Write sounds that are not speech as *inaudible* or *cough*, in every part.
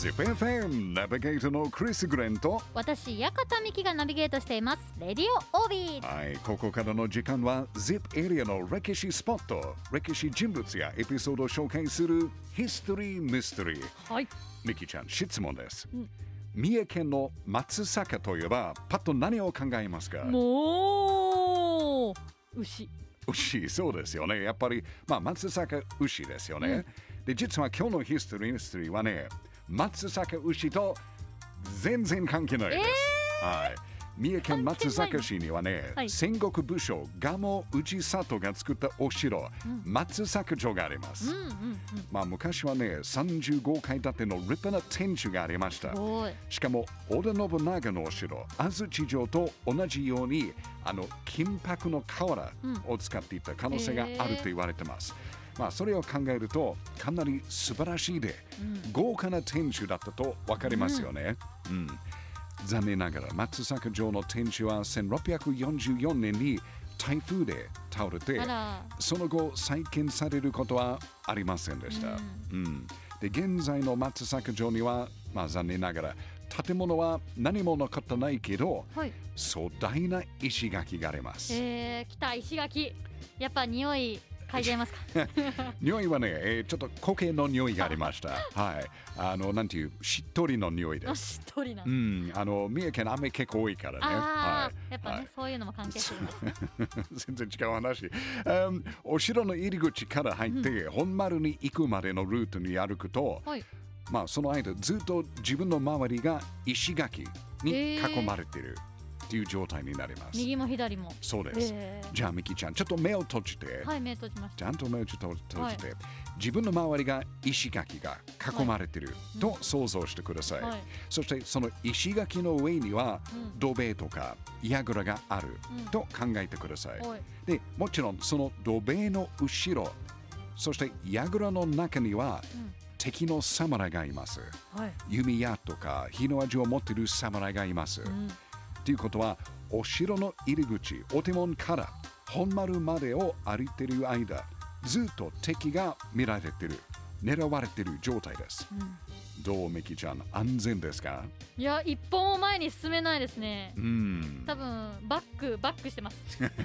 ZIPFM ナビゲーターのクリス・グレンと私館美希がナビゲートしています。レディオオービー。はい、ここからの時間は ZIP エリアの歴史スポット歴史人物やエピソードを紹介するヒストリー・ミステリーはい。ミキちゃん質問です、ん。三重県の松阪といえばパッと何を考えますか？もう牛。牛そうですよね。やっぱり、まあ、松阪牛ですよね、で実は今日のヒストリー・ミステリーはね松阪牛と全然関係ないです、はい。三重県松阪市にはね、はい。戦国武将蒲生氏里が作ったお城、松阪城があります、うんうんうん。まあ昔はね35階建ての立派な天守がありました。しかも織田信長のお城安土城と同じようにあの金箔の瓦を使っていた可能性があると言われてます、まあそれを考えるとかなり素晴らしいで、豪華な天守だったと分かりますよね、うん。残念ながら松阪城の天守は1644年に台風で倒れてその後再建されることはありませんでした。うん。で現在の松阪城には、まあ、残念ながら建物は何も残ってないけどはい。壮大な石垣があります。えー、来た石垣。やっぱ匂い嗅いじゃいますか？*laughs* 匂いはね、えーちょっと苔の匂いがありました。*laughs* はい。あの、なんていう、しっとりの匂いであす。一人な。うん、あの、三重県雨結構多いからね。あはーやっぱね、はい。そういうのも関係する *laughs* 全然違う話、うん。お城の入り口から入って、本丸に行くまでのルートに歩くと、はい。まあその間ずっと自分の周りが石垣に囲まれているっていう状態になります。右も左も。そうです。え。じゃあミキちゃんちょっと目を閉じて、ー、はい目閉じましちゃんと目をちょっと閉じて、自分の周りが石垣が囲まれていると想像してください。たはい。そしてその石垣の上にはうん。土塀とか櫓があるうん。と考えてください。はい。でもちろんその土塀の後ろそして櫓の中にはうん。敵の侍がいます。はい。弓矢とか火の味を持っている侍がいます、うんということはお城の入り口お手門から本丸までを歩いている間ずっと敵が見られている狙われている状態です。うん。どうミキちゃん安全ですか？いや一歩も前に進めないですね。うん。多分バックバックしてます。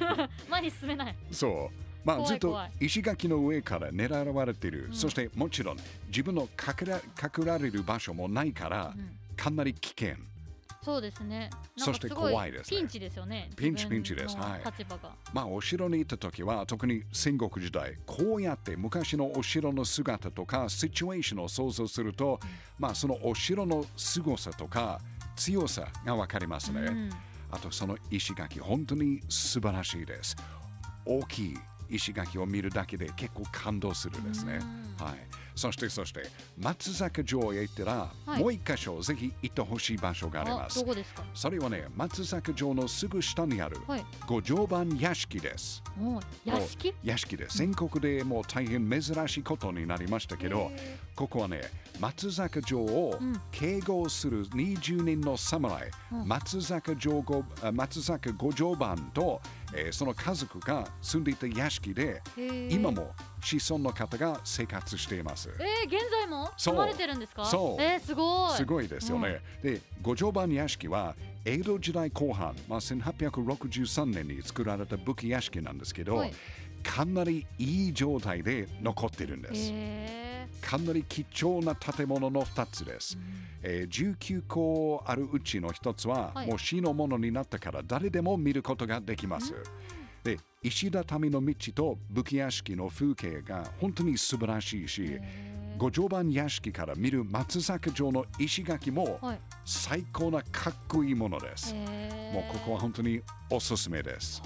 *laughs* 前に進めない。そう。まあ、ずっと石垣の上から狙われている、うん。そしてもちろん自分の隠ら隠られる場所もないから、うん。かなり危険。そうですね。そして怖いですね。ピンチですよね。ピンチピンチです。のはい。立場が。まあ、お城に行った時は特に戦国時代こうやって昔のお城の姿とかシチュエーションを想像すると、まあそのお城の凄さとか強さがわかりますね。うん。あとその石垣本当に素晴らしいです。大きい石垣を見るだけで結構感動するですね。はい。そしてそして松坂城へ行ったら、はいもう一箇所ぜひ行ってほしい場所がありますあど。こですか？それはね、松坂城のすぐ下にあるはい五条番屋敷です。屋敷？屋敷です。全国でもう大変珍しいことになりましたけど、へここはね、松坂城をうん警護する20人の侍、うん松坂城松坂五条番と、えーその家族が住んでいた屋敷で、今も子孫の方が生活しています。えー、現在も住まれてるんですか？そう。えー、すごい。すごいですよね。で、五条番屋敷は江戸時代後半、まあ、1863年に作られた武器屋敷なんですけど、はい。かなりいい状態で残ってるんです。へかなり貴重な建物の2つです。えー19個あるうちの1つは、はいもう市のものになったから誰でも見ることができます。で石畳の道と武器屋敷の風景が本当に素晴らしいし、ー五条番屋敷から見る松坂城の石垣もはい最高なかっこいいものです。もうここは本当におすすめです。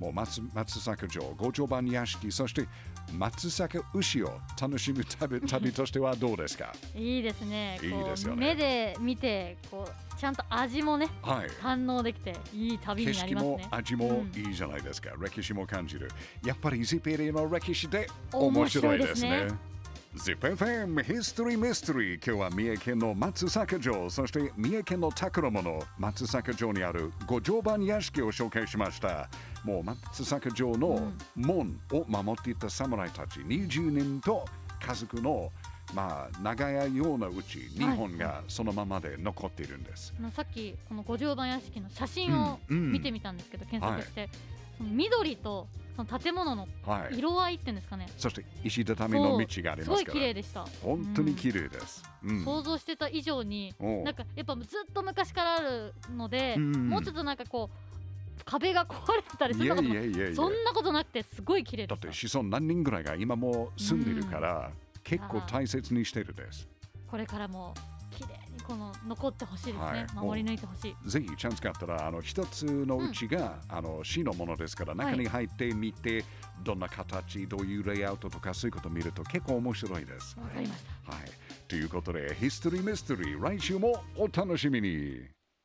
もう松松坂城、五条番屋敷、そして松坂牛を楽しむ旅旅としてはどうですか？いいですねいいですよね目で見てこうちゃんと味もねはい。反応できていい旅景になり色もますね味もうんいいじゃないですか。歴史も感じる。やっぱりゼペリアの歴史で面面白いで白いですね。ZIPFM History Mystery 今日は三重県の松阪城そして三重県の宝物松阪城にある五条番屋敷を紹介しました。もう松阪城の門を守っていた侍たち20人と家族のまあ、長屋ようなうち、日本がそのままで残っているんです。あのさっきこの五条番屋敷の写真をうんうん。見てみたんですけど、検索して、その緑とその建物のはい。色合いっていうんですかね、そして石畳の道がありすごいますから、綺麗でした。本当に綺麗です。うん想像してた以上に、なんかやっぱずっと昔からあるので、うんもうちょっとなんかこう壁が壊れてたりするのかといやいやいや。そんなことなくてすごい綺麗だって子孫何人ぐらいが今もう住んでるから、結構大切にしてるです。これからもこの残ってほしいですね、はい守り抜いてほしいぜひチャンスがあったら、あの一つのうちが、あの市のものですから、中に入ってみて、どんな形、どういうレイアウトとかそういうことを見ると結構面白いです。わかりましたはい。ということで、ヒストリーミステリー、来週もお楽しみに。